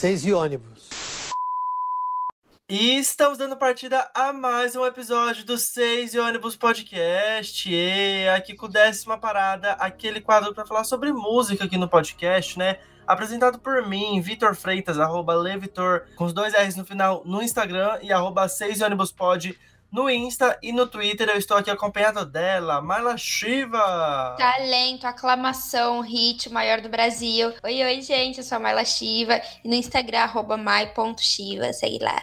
Seis e ônibus. E estamos dando partida a mais um episódio do Seis e Ônibus Podcast. E aqui com décima parada, aquele quadro para falar sobre música aqui no podcast, né? Apresentado por mim, Vitor Freitas, arroba Levitor, com os dois R's no final no Instagram e arroba Seis e Ônibus Pod no Insta e no Twitter. Eu estou aqui acompanhado dela, Marla Shiva. Talento, aclamação, hit, o maior do Brasil. Oi, oi, gente, eu sou a Marla Shiva e no Instagram, arroba mai.shiva, segue lá.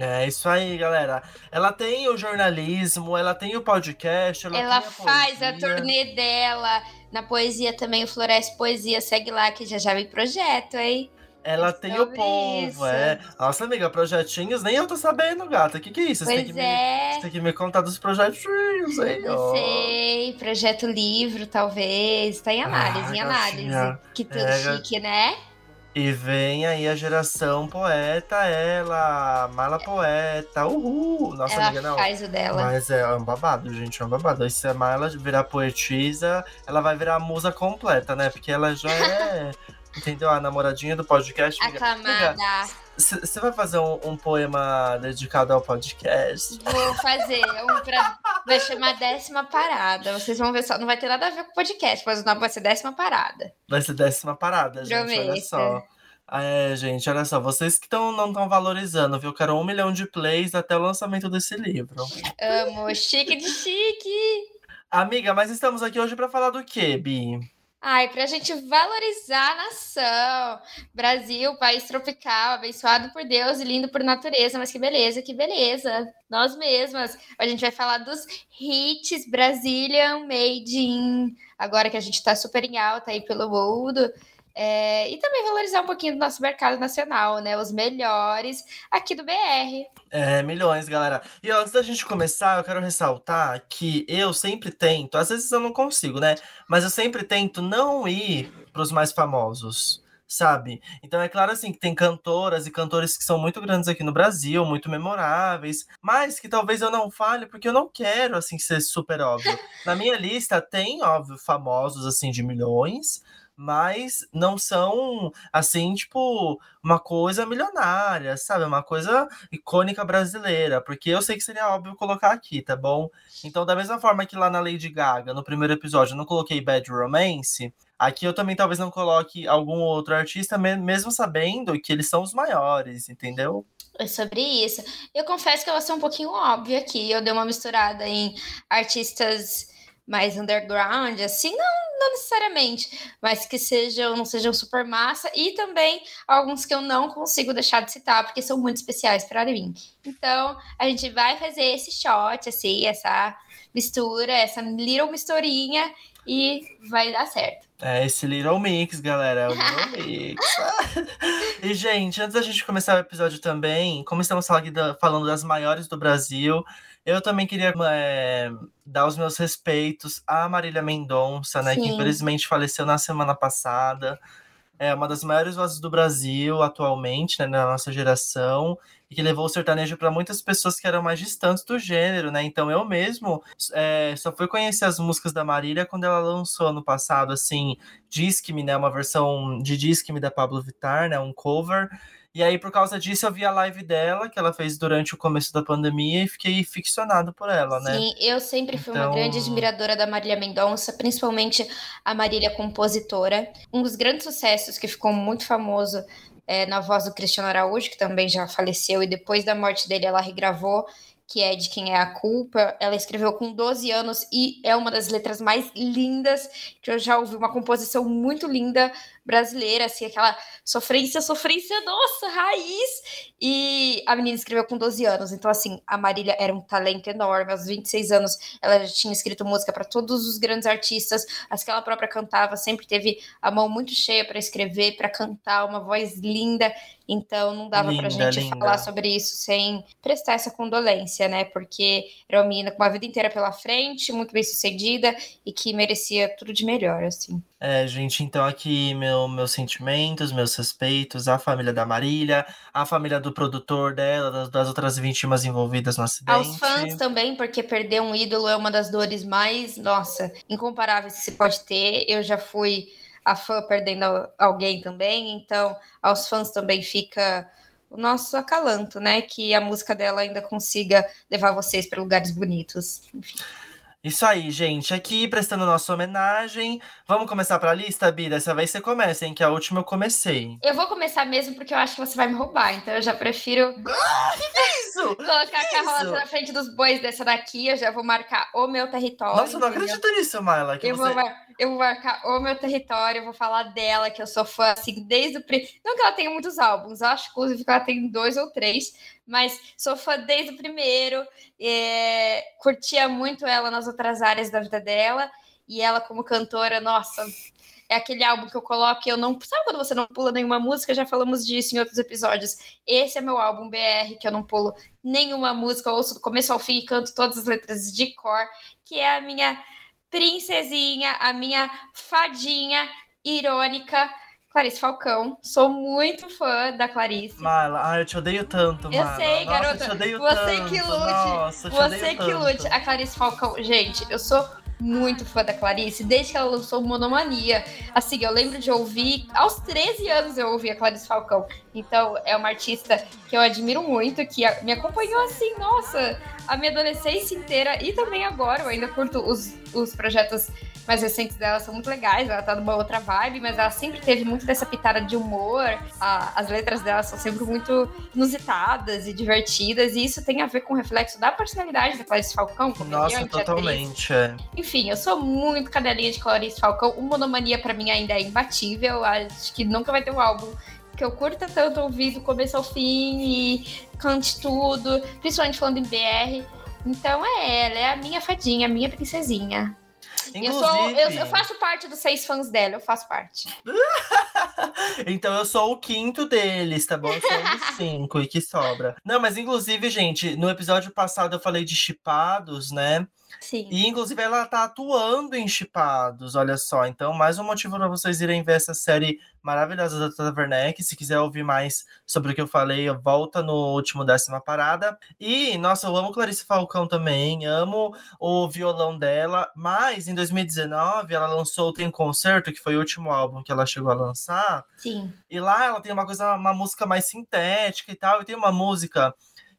É isso aí, galera. Ela tem o jornalismo, ela tem o podcast, ela, ela a faz a turnê dela. Na poesia também, o Floresce Poesia, segue lá que já já vem projeto, hein? Ela É tem o povo, isso. é. Nossa, amiga, projetinhos, nem eu tô sabendo, gata. O que, que é isso? Você tem, Pois me, é. você tem que me contar dos projetinhos, hein? Não sei, projeto livro, talvez. Tá em análise, Ai, em análise. gatinha. Que tudo É, chique, né? E vem aí a geração poeta, ela, mala poeta, uhul. Nossa, Ela amiga, não. faz o dela. Mas é um babado, gente, é um babado. Aí se a Marla virar poetisa, ela vai virar a musa completa, né? Porque ela já é, entendeu? A namoradinha do podcast. Aclamada. Você vai fazer um, um poema dedicado ao podcast? Vou fazer um pra. Vai chamar décima parada. Vocês vão ver só. Não vai ter nada a ver com o podcast, mas o nome vai ser décima parada. Vai ser décima parada, gente, olha Prometo. só. É, gente, olha só, vocês que tão, não estão valorizando, viu? Eu quero um milhão de plays até o lançamento desse livro. Amo. Chique de chique. Amiga, mas estamos aqui hoje pra falar do quê, Bi? Ai, pra gente valorizar a nação. Brasil, país tropical, abençoado por Deus e lindo por natureza. Mas que beleza, que beleza. Nós mesmas. A gente vai falar dos hits Brazilian Made in. Agora que a gente tá super em alta aí pelo mundo. É, e também valorizar um pouquinho do nosso mercado nacional, né? Os melhores aqui do BR. É, milhões, galera. E ó, antes da gente começar, eu quero ressaltar que eu sempre tento, às vezes eu não consigo, né? Mas eu sempre tento não ir pros mais famosos, sabe? Então é claro assim que tem cantoras e cantores que são muito grandes aqui no Brasil, muito memoráveis, mas que talvez eu não fale porque eu não quero assim ser super óbvio. Na minha lista tem, óbvio, famosos assim de milhões, mas não são assim, tipo, uma coisa milionária, sabe? Uma coisa icônica brasileira, porque eu sei que seria óbvio colocar aqui, tá bom? Então, da mesma forma que lá na Lady Gaga, no primeiro episódio, eu não coloquei Bad Romance, aqui eu também talvez não coloque algum outro artista, me- mesmo sabendo que eles são os maiores, entendeu? É sobre isso. Eu confesso que eu vou ser um pouquinho óbvia aqui. Eu dei uma misturada em artistas mais underground, assim, não, não necessariamente, mas que sejam, não sejam super massa, e também alguns que eu não consigo deixar de citar, porque são muito especiais para mim. Então, a gente vai fazer esse shot, assim, essa mistura, essa little misturinha, e vai dar certo. É esse Little Mix, galera, é o Little Mix. e, gente, antes da gente começar o episódio também, como estamos falando, da- falando das maiores do Brasil, eu também queria é, dar os meus respeitos à Marília Mendonça, né, que Sim. infelizmente faleceu na semana passada. É uma das maiores vozes do Brasil atualmente, né, na nossa geração, e que levou o sertanejo para muitas pessoas que eram mais distantes do gênero, né? Então eu mesmo é, só fui conhecer as músicas da Marília quando ela lançou ano passado, assim, Disque-me, né? Uma versão de Disque-me da Pablo Vittar, né? Um cover. E aí, por causa disso, eu vi a live dela, que ela fez durante o começo da pandemia, e fiquei ficcionado por ela, né? Sim, eu sempre fui uma Então- grande admiradora da Marília Mendonça, principalmente a Marília compositora. Um dos grandes sucessos que ficou muito famoso é, na voz do Cristiano Araújo, que também já faleceu, e depois da morte dele ela regravou, que é De Quem é a Culpa. Ela escreveu com 12 anos e é uma das letras mais lindas que eu já ouvi, uma composição muito linda brasileira, assim, aquela sofrência, sofrência, nossa, raiz. E a menina escreveu com 12 anos, então assim, a Marília era um talento enorme. Aos 26 anos, ela já tinha escrito música para todos os grandes artistas, as que ela própria cantava, sempre teve a mão muito cheia para escrever, para cantar, uma voz linda. Então não dava pra Linda, gente linda. falar sobre isso sem prestar essa condolência, né? Porque era uma menina com uma vida inteira pela frente, muito bem sucedida e que merecia tudo de melhor, assim. É, gente, então aqui meu, meus sentimentos, meus respeitos à família da Marília, à família do produtor dela, das, das outras vítimas envolvidas no acidente. Aos fãs também, porque perder um ídolo é uma das dores mais, nossa, incomparáveis que se pode ter. Eu já fui a fã perdendo alguém também, então aos fãs também fica o nosso acalanto, né? Que a música dela ainda consiga levar vocês para lugares bonitos. Enfim. Isso aí, gente. Aqui, prestando nossa homenagem. Vamos começar para a lista, Bia? Dessa vez você começa, hein? Que a última eu comecei. Eu vou começar mesmo porque eu acho que você vai me roubar. Então eu já prefiro. Ah, que isso? Colocar que a carroça na frente dos bois dessa daqui. Eu já vou marcar o meu território. Nossa, eu não acredito nisso, Maila. eu, você... vou, eu vou marcar o meu território. Eu vou falar dela, que eu sou fã, assim, desde o. Não que ela tenha muitos álbuns. Eu acho, inclusive, que ela tem dois ou três mas sou fã desde o primeiro, é, curtia muito ela nas outras áreas da vida dela, e ela como cantora, nossa, é aquele álbum que eu coloco e eu não. Sabe quando você não pula nenhuma música? Já falamos disso em outros episódios. Esse é meu álbum BR, que eu não pulo nenhuma música, ouço do começo ao fim e canto todas as letras de cor, que é a minha princesinha, a minha fadinha irônica Clarice Falcão. Sou muito fã da Clarice. Mala, ai, eu te odeio tanto, Eu sei, Nossa, garota. Eu te odeio você tanto. que lute. Nossa, você que tanto. lute. A Clarice Falcão, gente, eu sou muito fã da Clarice, desde que ela lançou Monomania. Assim, eu lembro de ouvir, aos 13 anos eu ouvi a Clarice Falcão. Então, é uma artista que eu admiro muito, que me acompanhou assim, nossa, a minha adolescência inteira e também agora. Eu ainda curto os, os projetos mais recentes dela são muito legais, ela tá numa outra vibe, mas ela sempre teve muito dessa pitada de humor. A, as letras dela são sempre muito inusitadas e divertidas, e isso tem a ver com o reflexo da personalidade da Clarice Falcão. Nossa, totalmente. É. Enfim, eu sou muito cadelinha de Clarice Falcão. O Monomania para mim ainda é imbatível. Acho que nunca vai ter um álbum que eu curta tanto ouvir do começo ao fim e cante tudo, principalmente falando em BR. Então é ela, é a minha fadinha, a minha princesinha. Inclusive... Eu, sou, eu, eu, faço parte dos seis fãs dela, eu faço parte. então eu sou o quinto deles, tá bom? Eu sou um dos cinco e que sobra. Não, mas inclusive, gente, no episódio passado eu falei de chipados, né? Sim. E inclusive ela tá atuando em Chipados, olha só. Então, mais um motivo para vocês irem ver essa série maravilhosa da Tata Werneck. Se quiser ouvir mais sobre o que eu falei, volta no último décima parada. E, nossa, eu amo Clarice Falcão também, amo o violão dela. Mas em 2019 ela lançou o Tem Concerto, que foi o último álbum que ela chegou a lançar. Sim. E lá ela tem uma coisa, uma música mais sintética e tal. E tem uma música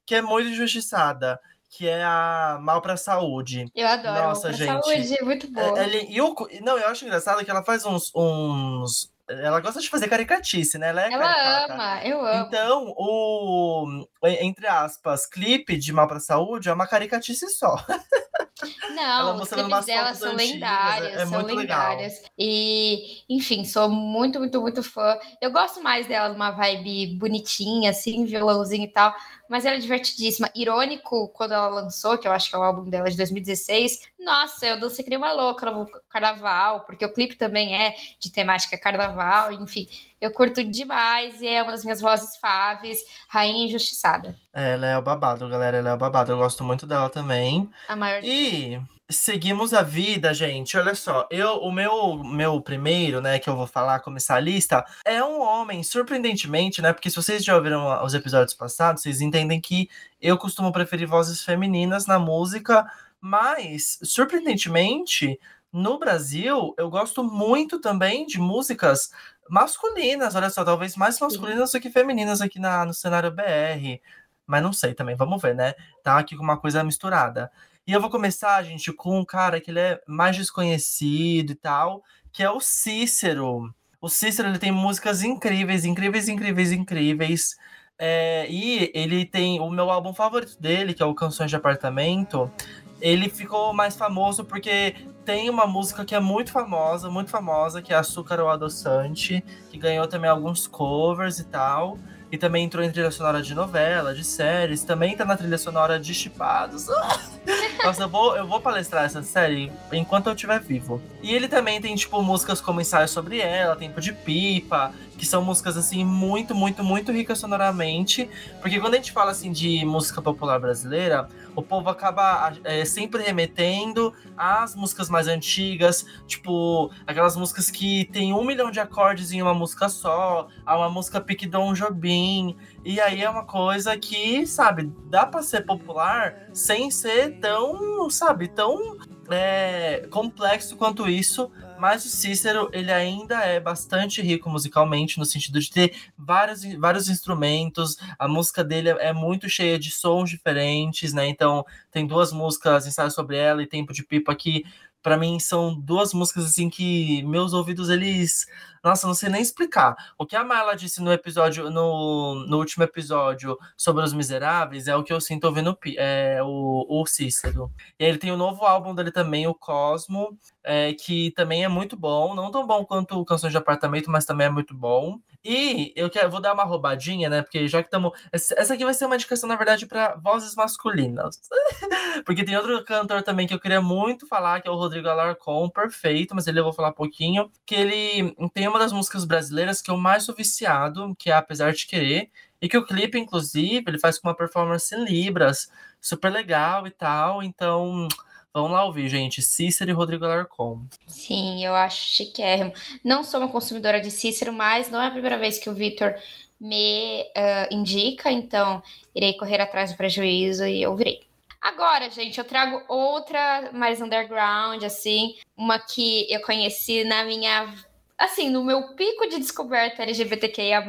que é muito injustiçada que é a Mal pra Saúde. Eu adoro. Nossa, Mal gente. Saúde, é muito boa. Ele, e o, não, eu acho engraçado que ela faz uns, uns. Ela gosta de fazer caricatice, né? Ela, é ela caricata. ama, eu amo. Então, o. Entre aspas, clipe de Mal pra Saúde é uma caricatice só. Não, os clipes dela são antigas, lendários, é, é são lendários. Legal. E, enfim, sou muito, muito, muito fã. Eu gosto mais dela numa vibe bonitinha, assim, violãozinho e tal mas ela é divertidíssima. Irônico, quando ela lançou, que eu acho que é o álbum dela de 2016, nossa, eu dancei que nem uma louca no carnaval, porque o clipe também é de temática carnaval, enfim. Eu curto demais e é uma das minhas vozes faves, Rainha Injustiçada. É, ela é o babado, galera, ela é o babado. Eu gosto muito dela também. A maior. E seguimos a vida, gente. Olha só, eu, o meu, meu primeiro, né, que eu vou falar, começar a lista, é um homem, surpreendentemente, né? Porque se vocês já ouviram os episódios passados, vocês entendem que eu costumo preferir vozes femininas na música, mas, surpreendentemente, no Brasil, eu gosto muito também de músicas masculinas, olha só, talvez mais masculinas do que femininas aqui na, no cenário BR. Mas não sei também, vamos ver, né? Tá aqui com uma coisa misturada. E eu vou começar, gente, com um cara que ele é mais desconhecido e tal, que é o Cícero. O Cícero ele tem músicas incríveis, incríveis, incríveis, incríveis. É, e ele tem o meu álbum favorito dele, que é o Canções de Apartamento. Ele ficou mais famoso porque tem uma música que é muito famosa, muito famosa, que é Açúcar ou Adoçante, que ganhou também alguns covers e tal. E também entrou em trilha sonora de novela, de séries, também tá na trilha sonora de Chipados. Nossa, eu vou, eu vou palestrar essa série enquanto eu estiver vivo. E ele também tem, tipo, músicas como Ensaio Sobre Ela, Tempo de Pipa, que são músicas, assim, muito, muito, muito ricas sonoramente. Porque quando a gente fala, assim, de música popular brasileira, o povo acaba é, sempre remetendo às músicas mais antigas, tipo, aquelas músicas que tem um milhão de acordes em uma música só, a uma música pique Dom Jobim. E aí é uma coisa que, sabe, dá para ser popular sem ser tão, sabe, tão é, complexo quanto isso Mas o Cícero, ele ainda é bastante rico musicalmente, no sentido de ter vários, vários instrumentos. A música dele é muito cheia de sons diferentes, né? Então, tem duas músicas, Ensaio Sobre Ela e Tempo de Pipa, que para mim são duas músicas assim que meus ouvidos eles nossa, não sei nem explicar. O que a Marla disse no episódio, no, no último episódio sobre os miseráveis é o que eu sinto ouvindo é, o, o Cícero. E ele tem o um novo álbum dele também, o Cosmo, é, que também é muito bom. Não tão bom quanto Canções de Apartamento, mas também é muito bom. E eu quero, vou dar uma roubadinha, né? Porque já que estamos. Essa aqui vai ser uma indicação, na verdade, para vozes masculinas. Porque tem outro cantor também que eu queria muito falar, que é o Rodrigo Alarcon, perfeito, mas ele eu vou falar pouquinho. Que ele tem uma das músicas brasileiras que eu mais sou viciado, que é Apesar de Querer. E que o clipe, inclusive, ele faz com uma performance em Libras, super legal e tal. Então, Vamos lá ouvir, gente. Cícero e Rodrigo Alarcon. Sim, eu acho chiquérrimo. Não sou uma consumidora de Cícero, mas não é a primeira vez que o Vitor me uh, indica, então irei correr atrás do prejuízo e ouvirei. Agora, gente, eu trago outra mais underground, assim, uma que eu conheci na minha. Assim, no meu pico de descoberta LGBTQIA.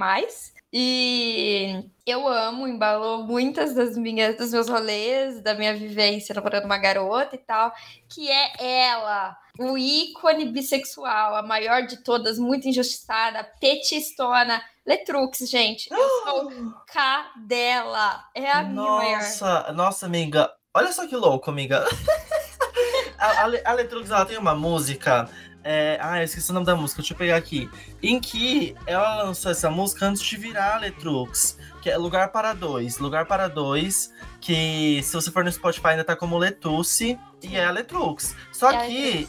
E eu amo, embalou muitas das minhas, dos meus rolês, da minha vivência namorando uma garota e tal, que é ela, o ícone bissexual, a maior de todas, muito injustiçada, petistona, Letrux, gente. Eu sou cadela. É a nossa, minha maior. Nossa, nossa, amiga. Olha só que louco, amiga. a, a, a Letrux, ela tem uma música é, ah, eu esqueci o nome da música, deixa eu pegar aqui. Em que ela lançou essa música antes de virar a Letrux, que é Lugar para Dois. Lugar para Dois, que se você for no Spotify ainda tá como Letusse e é a Letrux. Só é que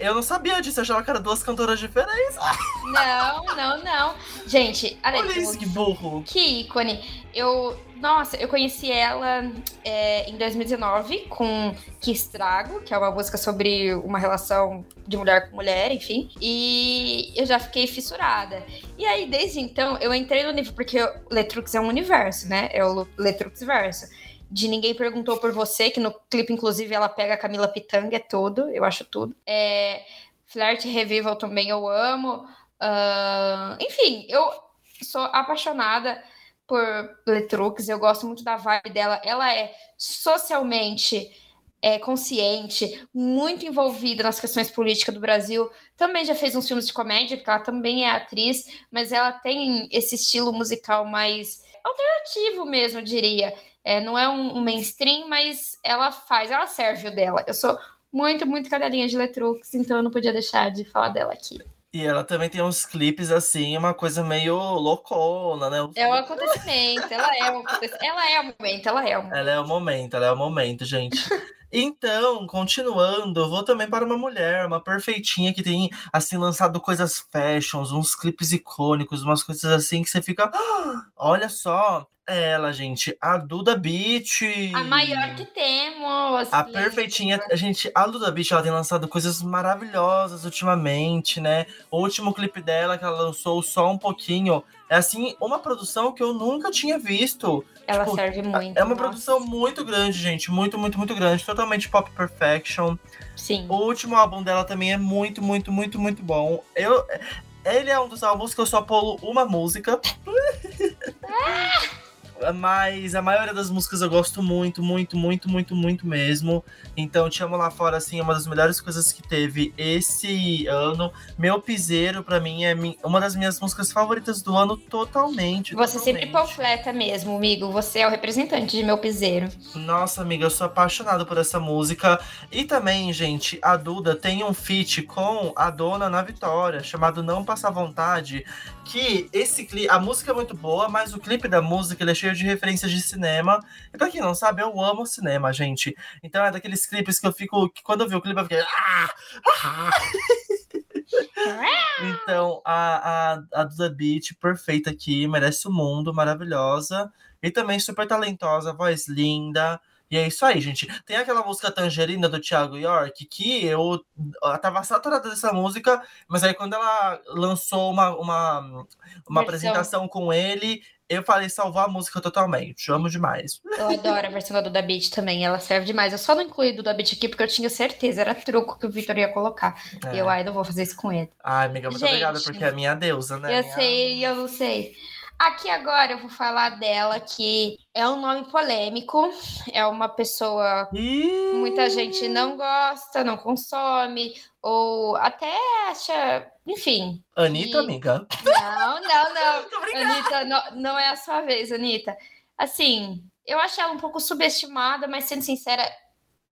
eu não sabia disso, eu achava que eram duas cantoras diferentes. Não, não, não. Gente, a Olha isso, que burro. Que ícone. Eu nossa, eu conheci ela é, em 2019 com Que Estrago, que é uma música sobre uma relação de mulher com mulher, enfim. E eu já fiquei fissurada. E aí, desde então, eu entrei no nível, porque Letrux é um universo, né? É o Letrux verso. De Ninguém Perguntou por Você, que no clipe, inclusive, ela pega a Camila Pitanga, é tudo, eu acho tudo. É, Flirt Revival também eu amo. Uh, enfim, eu sou apaixonada por Letrux, eu gosto muito da vibe dela. Ela é socialmente é, consciente, muito envolvida nas questões políticas do Brasil. Também já fez uns filmes de comédia, porque ela também é atriz, mas ela tem esse estilo musical mais alternativo mesmo, eu diria. É, não é um, um mainstream, mas ela faz, ela serve o dela. Eu sou muito, muito cadelinha de Letrux, então eu não podia deixar de falar dela aqui. E ela também tem uns clipes assim, uma coisa meio loucona, né? É um acontecimento, ela é um acontecimento, ela é o momento, ela é o momento. Ela é o momento, ela é o momento, gente. Então, continuando, vou também para uma mulher, uma perfeitinha que tem, assim, lançado coisas fashions, uns clipes icônicos, umas coisas assim que você fica. Ah, olha só, ela, gente, a Duda Beat. A maior que temos. A perfeitinha. A gente, a Duda Beat, ela tem lançado coisas maravilhosas ultimamente, né? O último clipe dela que ela lançou só um pouquinho. É assim, uma produção que eu nunca tinha visto. Ela tipo, serve muito. É uma nossa. produção muito grande, gente. Muito, muito, muito grande. Totalmente pop perfection. Sim. O último álbum dela também é muito, muito, muito, muito bom. Eu. Ele é um dos álbuns que eu só pulo uma música. Ah! Mas a maioria das músicas eu gosto muito, muito, muito, muito, muito mesmo. Então, Te Amo Lá Fora, assim, é uma das melhores coisas que teve esse ano. Meu Piseiro, para mim, é uma das minhas músicas favoritas do ano totalmente. Você totalmente. sempre panfleta mesmo, amigo. Você é o representante de Meu Piseiro. Nossa, amiga, eu sou apaixonado por essa música. E também, gente, a Duda tem um feat com a dona na Vitória, chamado Não Passar Vontade. Que esse clipe, a música é muito boa, mas o clipe da música ele é cheio cheio de referências de cinema. E pra quem não sabe, eu amo cinema, gente. Então é daqueles clipes que eu fico. Que quando eu vi o clipe, eu fiquei. Ah! Ah! então, a, a, a Duda Beat, perfeita aqui, merece o mundo, maravilhosa. E também super talentosa, voz linda. E é isso aí, gente. Tem aquela música Tangerina do Thiago York, que eu, eu tava saturada dessa música, mas aí quando ela lançou uma, uma, uma apresentação com ele, eu falei salvar a música totalmente. Amo demais. Eu adoro a versão da Duda Beat também, ela serve demais. Eu só não incluí Duda Beat aqui porque eu tinha certeza, era truco que o Vitor ia colocar. É. E eu, ai, não vou fazer isso com ele. Ai, amiga, muito Gente, obrigada, porque é a minha deusa, né? Eu minha... sei, eu não sei. Aqui agora eu vou falar dela, que é um nome polêmico, é uma pessoa que muita gente não gosta, não consome, ou até acha, enfim. Anitta, amiga? Não, não, não. Anitta, não, não é a sua vez, Anitta. Assim, eu acho ela um pouco subestimada, mas sendo sincera,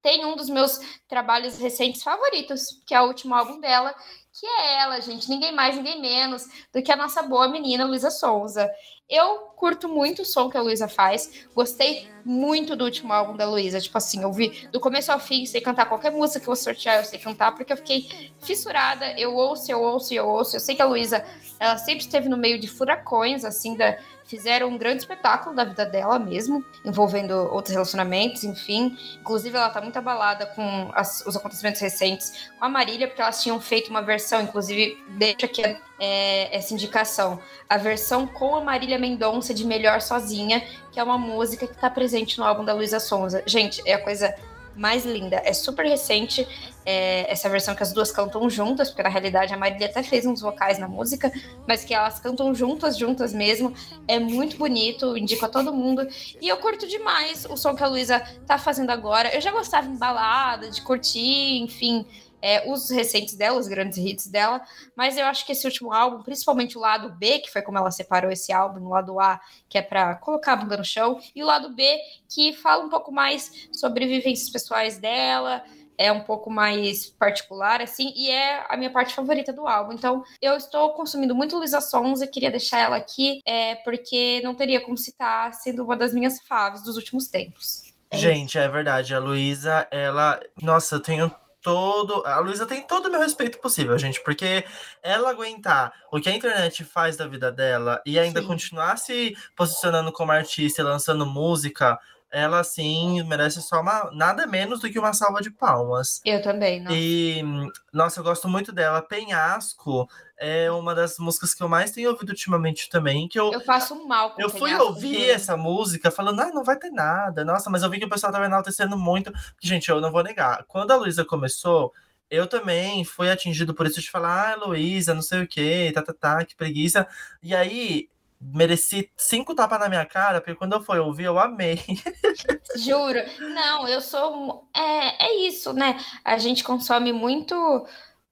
tem um dos meus trabalhos recentes favoritos, que é o último álbum dela, que é ela, gente, ninguém mais, ninguém menos do que a nossa boa menina Luísa Sonza. Eu curto muito o som que a Luísa faz, gostei muito do último álbum da Luísa, tipo assim, eu vi do começo ao fim, sei cantar qualquer música que eu sortear, eu sei cantar, porque eu fiquei fissurada, eu ouço, eu ouço, eu ouço, eu sei que a Luísa, ela sempre esteve no meio de furacões, assim, da, fizeram um grande espetáculo da vida dela mesmo, envolvendo outros relacionamentos, enfim. Inclusive, ela tá muito abalada com as, os acontecimentos recentes com a Marília, porque elas tinham feito uma versão, inclusive, deixa aqui é, essa indicação. A versão com a Marília Mendonça de Melhor Sozinha, que é uma música que tá presente no álbum da Luísa Sonza. Gente, é a coisa mais linda. É super recente é, essa versão que as duas cantam juntas, porque na realidade a Marília até fez uns vocais na música, mas que elas cantam juntas, juntas mesmo. É muito bonito, indico a todo mundo. E eu curto demais o som que a Luísa tá fazendo agora. Eu já gostava em balada, de curtir, enfim é, os recentes dela, os grandes hits dela, mas eu acho que esse último álbum, principalmente o lado B, que foi como ela separou esse álbum, o lado A, que é para colocar a bunda no chão, e o lado B, que fala um pouco mais sobre vivências pessoais dela, é um pouco mais particular, assim, e é a minha parte favorita do álbum. Então, eu estou consumindo muito Luísa Sonza, queria deixar ela aqui, é, porque não teria como citar, sendo uma das minhas faves dos últimos tempos. É Gente, é verdade, a Luísa, ela. Nossa, eu tenho todo. A Luísa tem todo o meu respeito possível, gente, porque ela aguentar o que a internet faz da vida dela e ainda Sim. continuar se posicionando como artista e lançando música ela sim merece só uma nada menos do que uma salva de palmas. Eu também, nossa. E nossa, eu gosto muito dela. Penhasco é uma das músicas que eu mais tenho ouvido ultimamente também, que eu Eu passo mal com Eu fui ouvir essa música falando: "Ah, não vai ter nada". Nossa, mas eu vi que o pessoal tava enaltecendo muito. Gente, eu não vou negar. Quando a Luísa começou, eu também fui atingido por isso de falar, ah, Luísa, não sei o quê, tá, tá, tá, que preguiça. E aí, mereci cinco tapas na minha cara, porque quando eu fui ouvir, eu amei. Juro. Não, eu sou. É, é isso, né? A gente consome muito.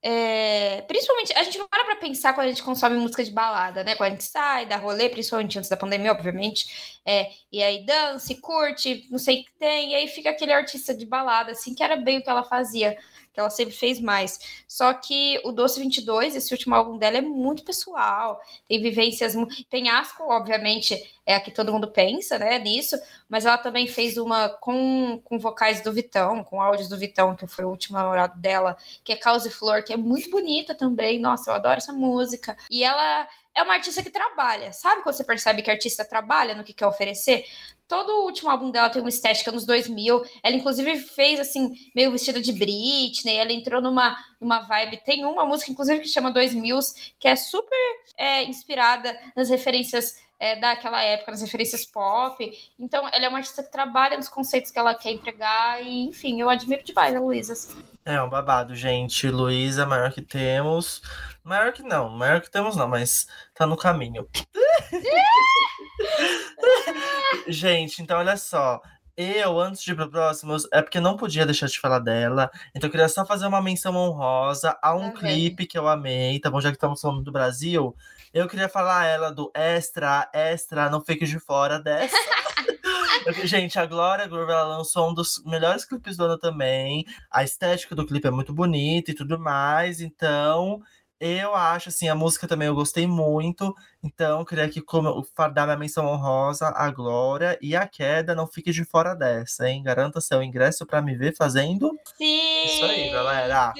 É, principalmente, a gente para pra pensar quando a gente consome música de balada, né? Quando a gente sai, dá rolê, principalmente antes da pandemia, obviamente. É, e aí dança, curte, não sei o que tem, e aí fica aquele artista de balada, assim, que era bem o que ela fazia que ela sempre fez mais. Só que o Doce 22, esse último álbum dela, é muito pessoal, tem vivências, tem Asco, obviamente, é a que todo mundo pensa, né, nisso, mas ela também fez uma com, com vocais do Vitão, com áudios do Vitão, que foi o último namorado dela, que é Causa e Flor, que é muito bonita também, nossa, eu adoro essa música. E ela é uma artista que trabalha. Sabe quando você percebe que a artista trabalha no que quer oferecer? Todo o último álbum dela tem uma estética nos 2000. Ela, inclusive, fez, assim, meio vestida de Britney. Ela entrou numa, numa vibe. Tem uma música, inclusive, que chama 2000, que é super é, inspirada nas referências é, daquela época, nas referências pop. Então, ela é uma artista que trabalha nos conceitos que ela quer empregar. E, enfim, eu admiro demais a Luísa. É um babado, gente. Luísa, maior que temos. Maior que não, maior que temos não, mas tá no caminho. gente, então olha só. Eu, antes de ir pro próximo, é porque não podia deixar de falar dela. Então eu queria só fazer uma menção honrosa a um clipe que eu amei, tá bom? Já que estamos falando do Brasil, eu queria falar ela do Extra, Extra, não fique de fora dessa. Gente, a Glória Groove ela lançou um dos melhores clipes do ano também. A estética do clipe é muito bonita e tudo mais. Então, eu acho assim, a música também eu gostei muito. Então, queria que como dar minha menção honrosa a Glória e a Queda não fique de fora dessa, hein? Garanta seu ingresso para me ver fazendo. Sim! Isso aí, galera.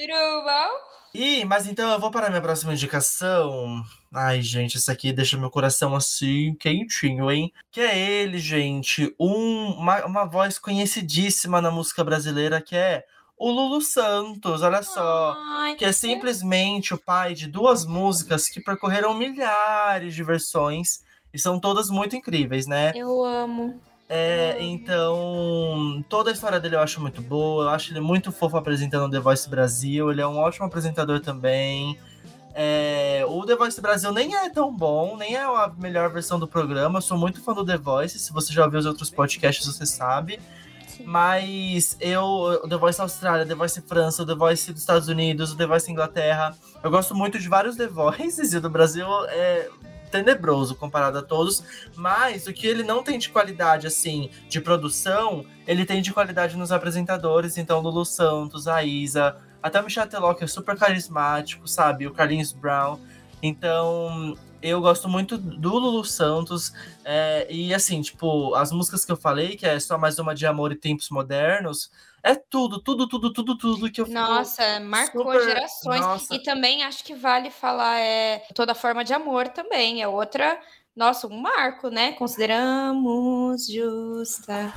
E, mas então eu vou para a minha próxima indicação. Ai, gente, isso aqui deixa meu coração assim, quentinho, hein? Que é ele, gente, um, uma, uma voz conhecidíssima na música brasileira, que é o Lulu Santos, olha só. Ai, Que é simplesmente o pai de duas músicas que percorreram milhares de versões e são todas muito incríveis, né? Eu amo. É, então, toda a história dele eu acho muito boa. Eu acho ele muito fofo apresentando o The Voice Brasil. Ele é um ótimo apresentador também. É, o The Voice Brasil nem é tão bom, nem é a melhor versão do programa. Eu sou muito fã do The Voice. Se você já ouviu os outros podcasts, você sabe. Mas eu, The Voice Austrália, The Voice França, The Voice dos Estados Unidos, The Voice Inglaterra. Eu gosto muito de vários The Voices e o do Brasil é tenebroso comparado a todos. Mas o que ele não tem de qualidade, assim, de produção, ele tem de qualidade nos apresentadores. Então, Lulu Santos, a Isa, até o Michel Teló, que é super carismático, sabe? O Carlinhos Brown. Então, eu gosto muito do Lulu Santos. é, e assim, tipo, as músicas que eu falei, que é só mais uma de amor e tempos modernos, é tudo, tudo, tudo, tudo, tudo que eu Nossa, marcou super- gerações. Nossa. E também acho que vale falar é, toda forma de amor também. É outra, nossa, um marco, né? Consideramos justa.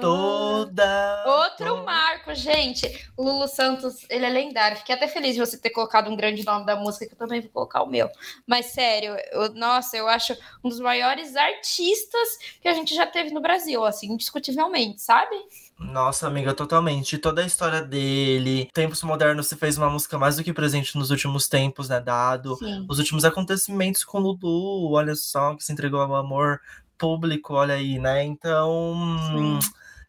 Toda. Outro toda- marco, gente. O Lulu Santos, ele é lendário. Fiquei até feliz de você ter colocado um grande nome da música, que eu também vou colocar o meu. Mas sério, eu- nossa, eu acho um dos maiores artistas que a gente já teve no Brasil, assim, indiscutivelmente, sabe? Nossa, amiga, totalmente. Toda a história dele. Tempos Modernos se fez uma música mais do que presente nos últimos tempos, né? Dado. Sim. Os últimos acontecimentos com o Lulu, olha só, que se entregou ao amor público, olha aí, né? Então.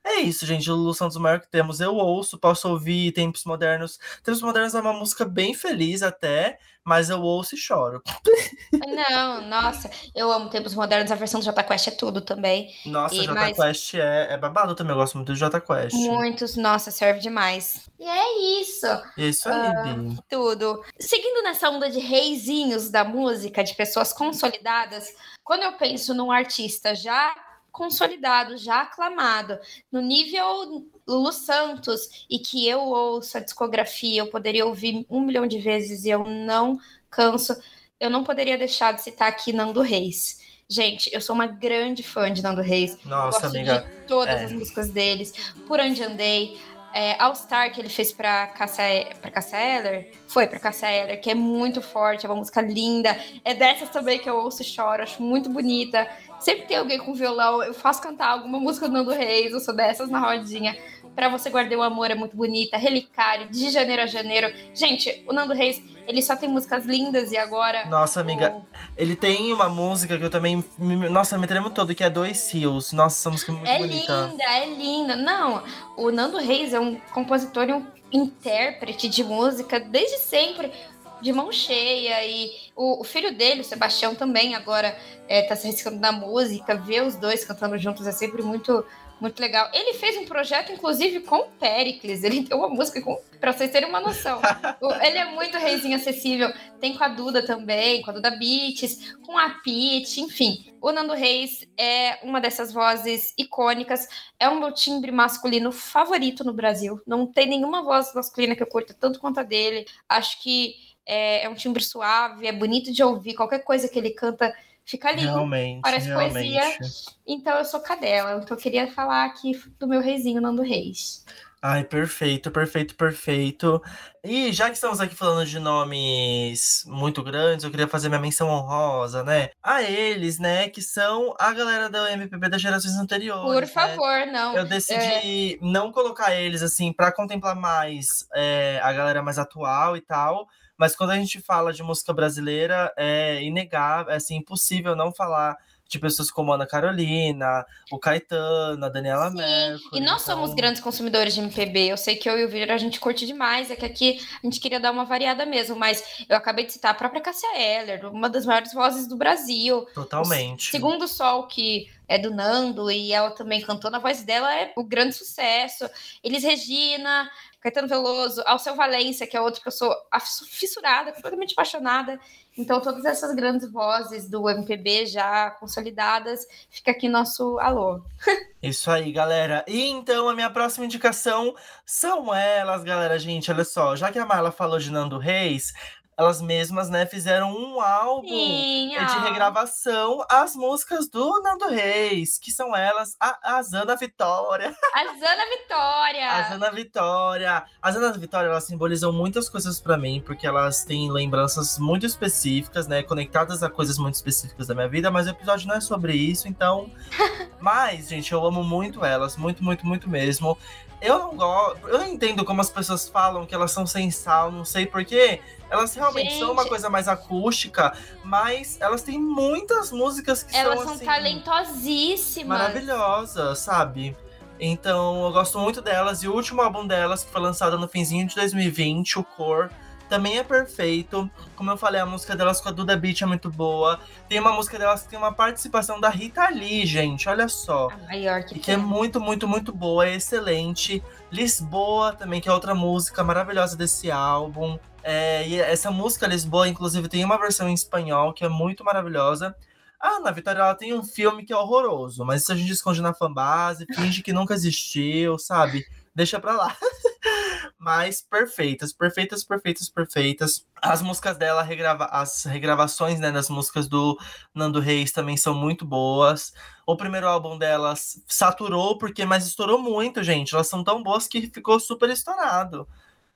É isso, gente. O Lulu Santos é o maior que temos. Eu ouço, posso ouvir Tempos Modernos. Tempos Modernos é uma música bem feliz até, mas eu ouço e choro. Não, nossa, eu amo Tempos Modernos, a versão do Jota Quest é tudo também. Nossa, E Jota mais- Quest é, é babado também. Eu gosto muito do Jota Quest. Muitos, nossa, serve demais. E é isso, é isso aí, Bi. tudo. Seguindo nessa onda de reizinhos da música, de pessoas consolidadas, quando eu penso num artista já consolidado, já aclamado, no nível Lulu Santos, e que eu ouço a discografia, eu poderia ouvir um milhão de vezes e eu não canso, eu não poderia deixar de citar aqui Nando Reis. Gente, eu sou uma grande fã de Nando Reis. Nossa, gosto amiga. de todas é. as músicas deles. Por onde andei. É, All Star que ele fez pra Cassia, Eller. Foi pra Cassia Eller, que é muito forte, é uma música linda. É dessas também que eu ouço e choro, acho muito bonita. Sempre tem alguém com violão, eu faço cantar alguma música do Nando Reis, eu sou dessas na rodinha. Pra Você Guardei o Amor é muito bonita. Relicário, De Janeiro a Janeiro. Gente, o Nando Reis, ele só tem músicas lindas e agora. Nossa, amiga, o- ele tem uma música que eu também. Nossa, me tremo todo, que é Dois Seals. Nossa, essa música é muito É bonita. linda, é linda. Não, o Nando Reis é um compositor e um intérprete de música desde sempre, de mão cheia. E o, o filho dele, o Sebastião, também agora é, tá se arriscando na música. Ver os dois cantando juntos é sempre muito. Muito legal. Ele fez um projeto, inclusive, com o Pericles. Ele tem uma música com. Pra vocês terem uma noção. Ele é muito reizinho acessível. Tem com a Duda também, com a Duda Beats, com a Pete, enfim. O Nando Reis é uma dessas vozes icônicas. É o meu timbre masculino favorito no Brasil. Não tem nenhuma voz masculina que eu curta tanto quanto a dele. Acho que é, é um timbre suave, é bonito de ouvir. Qualquer coisa que ele canta fica lindo. Realmente, Parece realmente. poesia. Então eu sou cadela. Então eu queria falar aqui do meu reizinho Nando Reis. Ai, perfeito, perfeito, perfeito. E já que estamos aqui falando de nomes muito grandes, eu queria fazer minha menção honrosa, né? A eles, né? Que são a galera da MPB das gerações anteriores. Por né? favor, não. Eu decidi não colocar eles assim pra contemplar mais é, a galera mais atual e tal. Mas quando a gente fala de música brasileira, é inegável, é assim, impossível não falar de pessoas como Ana Carolina, o Caetano, a Daniela Sim, Mercury. E nós então- somos grandes consumidores de MPB. Eu sei que eu e o Vira a gente curte demais. É que aqui a gente queria dar uma variada mesmo. Mas eu acabei de citar a própria Cássia Eller, uma das maiores vozes do Brasil. Totalmente. Segundo Sol, que é do Nando, e ela também cantou na voz dela, é o grande sucesso. Elis Regina, Caetano Veloso, Alceu Valença, que é outro que eu sou fissurada, completamente apaixonada. Então, todas essas grandes vozes do MPB já consolidadas, fica aqui nosso alô. Isso aí, galera. E então, a minha próxima indicação são elas, galera. Gente, olha só, já que a Marla falou de Nando Reis, elas mesmas, né, fizeram um álbum Sim, de regravação as músicas do Nando Reis, que são elas, a, a Zana Vitória. A Zana Vitória! a Zana Vitória. A Zana Vitória, elas simbolizam muitas coisas para mim, porque elas têm lembranças muito específicas, né, conectadas a coisas muito específicas da minha vida, mas o episódio não é sobre isso, então... mas, gente, eu amo muito elas, muito, muito, muito mesmo. Eu não gosto. Eu não entendo como as pessoas falam que elas são sem sal, não sei porquê. Elas realmente Gente. são uma coisa mais acústica, mas elas têm muitas músicas que elas são. Elas são assim, talentosíssimas. Maravilhosas, sabe? Então eu gosto muito delas. E o último álbum delas, que foi lançado no finzinho de 2020, o Core também é perfeito. Como eu falei, a música delas com a Duda Beat é muito boa. Tem uma música delas que tem uma participação da Rita Lee, gente, olha só. A maior que, que é muito, muito, muito boa, é excelente. Lisboa também, que é outra música maravilhosa desse álbum. É, e essa música Lisboa, inclusive, tem uma versão em espanhol que é muito maravilhosa. Ah, na Vitória ela tem um filme que é horroroso, mas isso a gente esconde na fanbase, finge que nunca existiu, sabe? Deixa pra lá. mas perfeitas, perfeitas, perfeitas, perfeitas. As músicas dela, regrava as regravações né, das músicas do Nando Reis também são muito boas. O primeiro álbum delas saturou, porque mas estourou muito, gente. Elas são tão boas que ficou super estourado.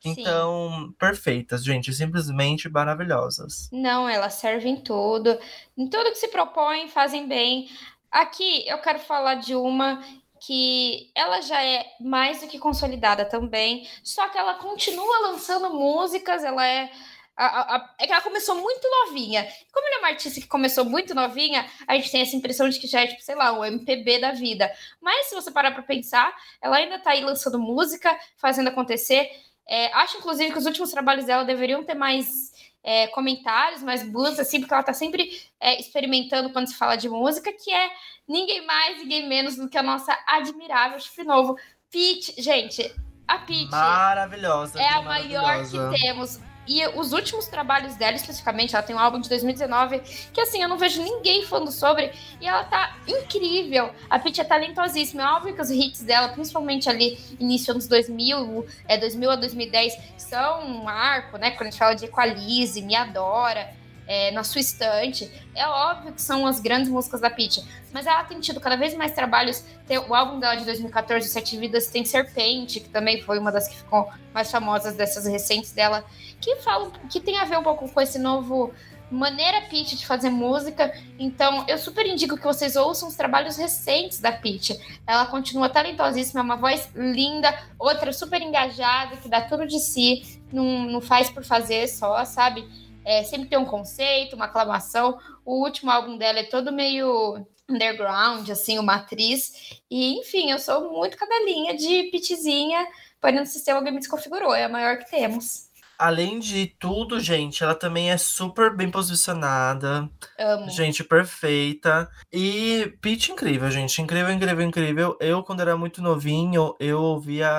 Então, Sim. perfeitas, gente, simplesmente maravilhosas. Não, elas servem tudo. Em tudo que se propõem, fazem bem. Aqui eu quero falar de uma que ela já é mais do que consolidada também, só que ela continua lançando músicas, ela é. A, a, é que ela começou muito novinha. Como ela é uma artista que começou muito novinha, a gente tem essa impressão de que já é, tipo, sei lá, o MPB da vida. Mas se você parar para pensar, ela ainda tá aí lançando música, fazendo acontecer. É, acho, inclusive, que os últimos trabalhos dela deveriam ter mais é, comentários, mais blues, assim, porque ela tá sempre é, experimentando quando se fala de música, que é ninguém mais, ninguém menos do que a nossa admirável chifre novo, Pete. Gente, a Pete. Maravilhosa. É a maior que temos. E os últimos trabalhos dela, especificamente, ela tem um álbum de 2019, que assim, eu não vejo ninguém falando sobre, e ela tá incrível. A Pitty é talentosíssima. É óbvio que os hits dela, principalmente ali início anos 2000, é 2000 a 2010, são um marco, né? Quando a gente fala de Equalize, Me Adora, é, na sua estante. É óbvio que são as grandes músicas da Pitty, mas ela tem tido cada vez mais trabalhos. Tem o álbum dela de 2014, Sete Vidas, tem Serpente, que também foi uma das que ficou mais famosas dessas recentes dela que falam que tem a ver um pouco com esse novo maneira Pitch de fazer música. Então, eu super indico que vocês ouçam os trabalhos recentes da Pitch. Ela continua talentosíssima, é uma voz linda, outra super engajada, que dá tudo de si, não, não faz por fazer só, sabe? É, sempre tem um conceito, uma aclamação. O último álbum dela é todo meio underground, assim, uma atriz. E, enfim, eu sou muito cadelinha de pitzinha, porém o sistema alguém me desconfigurou, é a maior que temos. Além de tudo, gente, ela também é super bem posicionada. Amo. Gente, perfeita. E pitch incrível, gente. Incrível, incrível, incrível. Eu, quando era muito novinho, eu ouvia.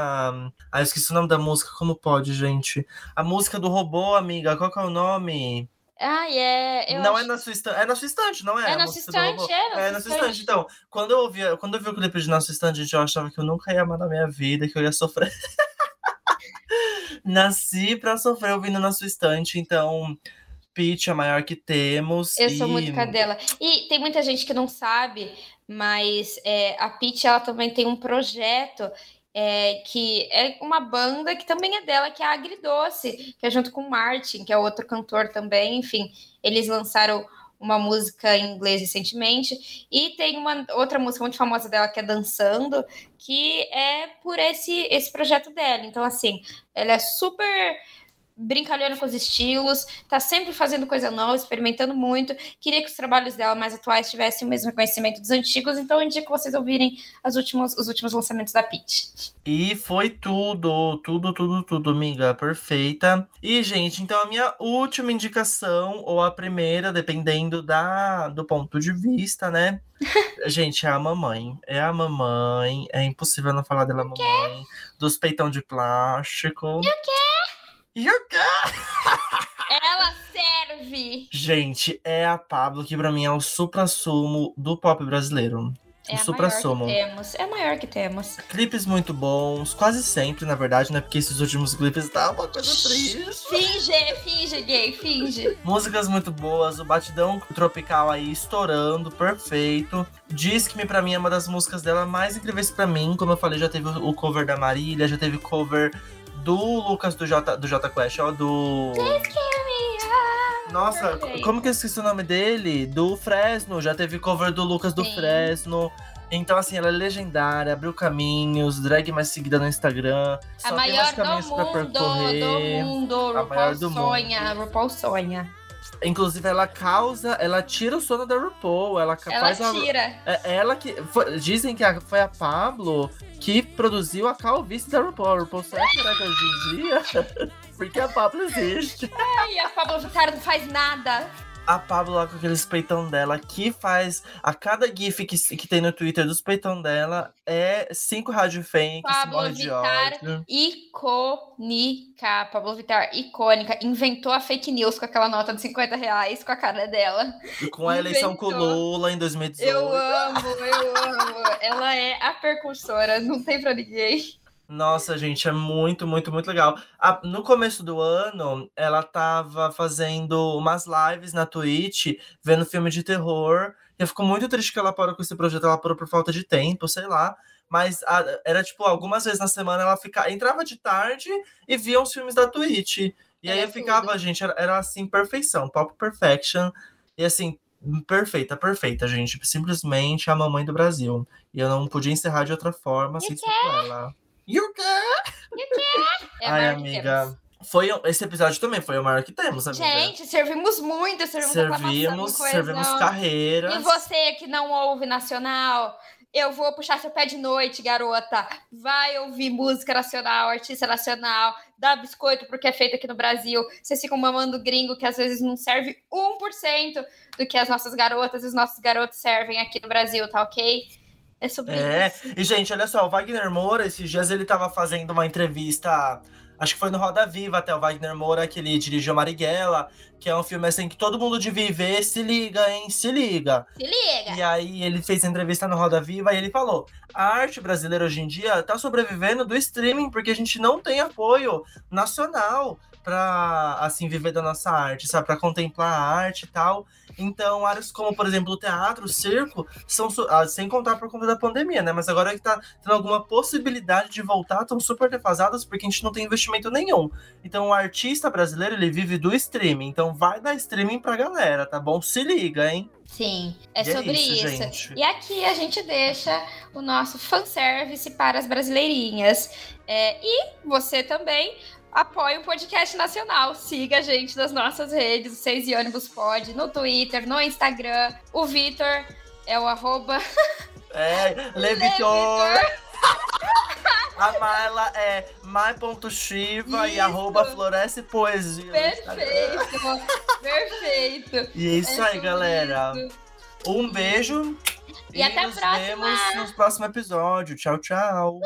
Ah, esqueci o nome da música. Como pode, gente? A música do robô, amiga. Qual que é o nome? Ah, é. não acho... é na sua estante, é na sua estante, não é? É na sua estante, é. é na sua estante. Então, quando eu ouvia, quando eu vi o clipe de Nossa Estante, eu achava que eu nunca ia amar na minha vida, que eu ia sofrer. Nasci pra sofrer ouvindo na sua estante, então. Pitch é a maior que temos. Eu e... sou muito cadela. E tem muita gente que não sabe, mas é, a Pitch ela também tem um projeto é, que é uma banda que também é dela, que é a Agridoce, que é junto com o Martin, que é outro cantor também. Enfim, eles lançaram uma música em inglês recentemente, e tem uma outra música muito famosa dela que é Dançando, que é por esse, esse projeto dela. Então, assim, ela é super brincalhando com os estilos, tá sempre fazendo coisa nova, experimentando muito. Queria que os trabalhos dela mais atuais tivessem o mesmo reconhecimento dos antigos, então eu indico vocês ouvirem as últimos, os últimos lançamentos da Pete. E foi tudo, tudo, tudo, tudo, amiga, perfeita. E, gente, então a minha última indicação, ou a primeira, dependendo da, do ponto de vista, né? gente, é a mamãe. É a mamãe. É impossível não falar dela, mamãe. Dos peitão de plástico. E o quê? Ela serve! Gente, é a Pablo que pra mim é o supra-sumo do pop brasileiro. É o supra-sumo. maior que temos. É a maior que temos. Clipes muito bons, quase sempre, na verdade, né? Porque esses últimos clipes tá uma coisa triste. Finge, finge, gay, finge. Músicas muito boas, o batidão tropical aí estourando, perfeito. Diz que me pra mim é uma das músicas dela mais incríveis pra mim. Como eu falei, já teve o cover da Marília, já teve cover do Lucas do J, do J Quest, ó, do. Nossa, como que eu esqueci o nome dele? Do Fresno, já teve cover do Lucas do Sim. Fresno. Então, assim, ela é legendária, abriu caminhos, drag mais seguida no Instagram. A maior do caminhos pra mundo, do percorrer. mundo. RuPaul sonha, RuPaul sonha. Inclusive, ela causa, ela tira o sono da RuPaul. Ela, Ela faz a. tira. É ela que. foi- dizem que a- foi a Pablo que produziu a calvície da RuPaul. A RuPaul que será que hoje em dia? Porque a Pablo existe. Ai, a Pablo Vittar não faz nada. A Pablo lá com aqueles peitão dela, que faz. A cada GIF que, que tem no Twitter dos peitão dela é cinco rádio se Pablo Vittar. Icônica. Pablo Vittar, icônica. Inventou a fake news com aquela nota de 50 reais com a cara dela. E com a eleição com. Lula em 2018. Eu amo, eu amo. Ela é a percursora, não tem pra ninguém. Nossa, gente, é muito, muito, muito legal. A- no começo do ano, ela tava fazendo umas lives na Twitch, vendo filme de terror. E eu fico muito triste que ela parou com esse projeto, ela parou por falta de tempo, sei lá. Mas a- era tipo, algumas vezes na semana ela fica, entrava de tarde e via os filmes da Twitch. E aí É eu ficava, tudo. gente, era, era assim, perfeição, pop perfection. E assim, perfeita, perfeita, gente. Simplesmente a mamãe do Brasil. E eu não podia encerrar de outra forma sem ser com ela. E o quê? É Ai, que amiga. Foi, esse episódio também foi o maior que temos, amiga. Gente, servimos muito, servimos servimos, servimos carreiras. E você que não ouve nacional, eu vou puxar seu pé de noite, garota. Vai ouvir música nacional, artista nacional, dá biscoito porque é feito aqui no Brasil. Vocês ficam mamando gringo que às vezes não serve 1% do que as nossas garotas e os nossos garotos servem aqui no Brasil, tá ok? É sobre É, isso. e gente, olha só, o Wagner Moura, esses dias ele tava fazendo uma entrevista, acho que foi no Roda Viva até, o Wagner Moura, que ele dirigiu Marighella, que é um filme assim que todo mundo devia ver, se liga, hein, se liga. Se liga! E aí ele fez entrevista no Roda Viva e ele falou: a arte brasileira hoje em dia tá sobrevivendo do streaming porque a gente não tem apoio nacional pra assim viver da nossa arte, sabe, Pra contemplar a arte e tal. Então, áreas como, por exemplo, o teatro, o circo, são ah, sem contar por conta da pandemia, né? Mas agora que tá tendo alguma possibilidade de voltar, estão super defasadas porque a gente não tem investimento nenhum. Então, o artista brasileiro, ele vive do streaming. Então, vai dar streaming pra galera, tá bom? Se liga, hein? Sim, é E é sobre isso, isso. gente. E aqui a gente deixa o nosso fanservice para as brasileirinhas. É, e você também apoia o podcast nacional. Siga a gente nas nossas redes, o Seis e Ônibus Pod, no Twitter, no Instagram. O Vitor é o arroba É, Levitor. A Marla é mai.shiva e arroba floresce poesia. Perfeito, perfeito. E é isso É aí, galera. Um beijo. E até a nos próxima. vemos no próximo episódio. Tchau, tchau.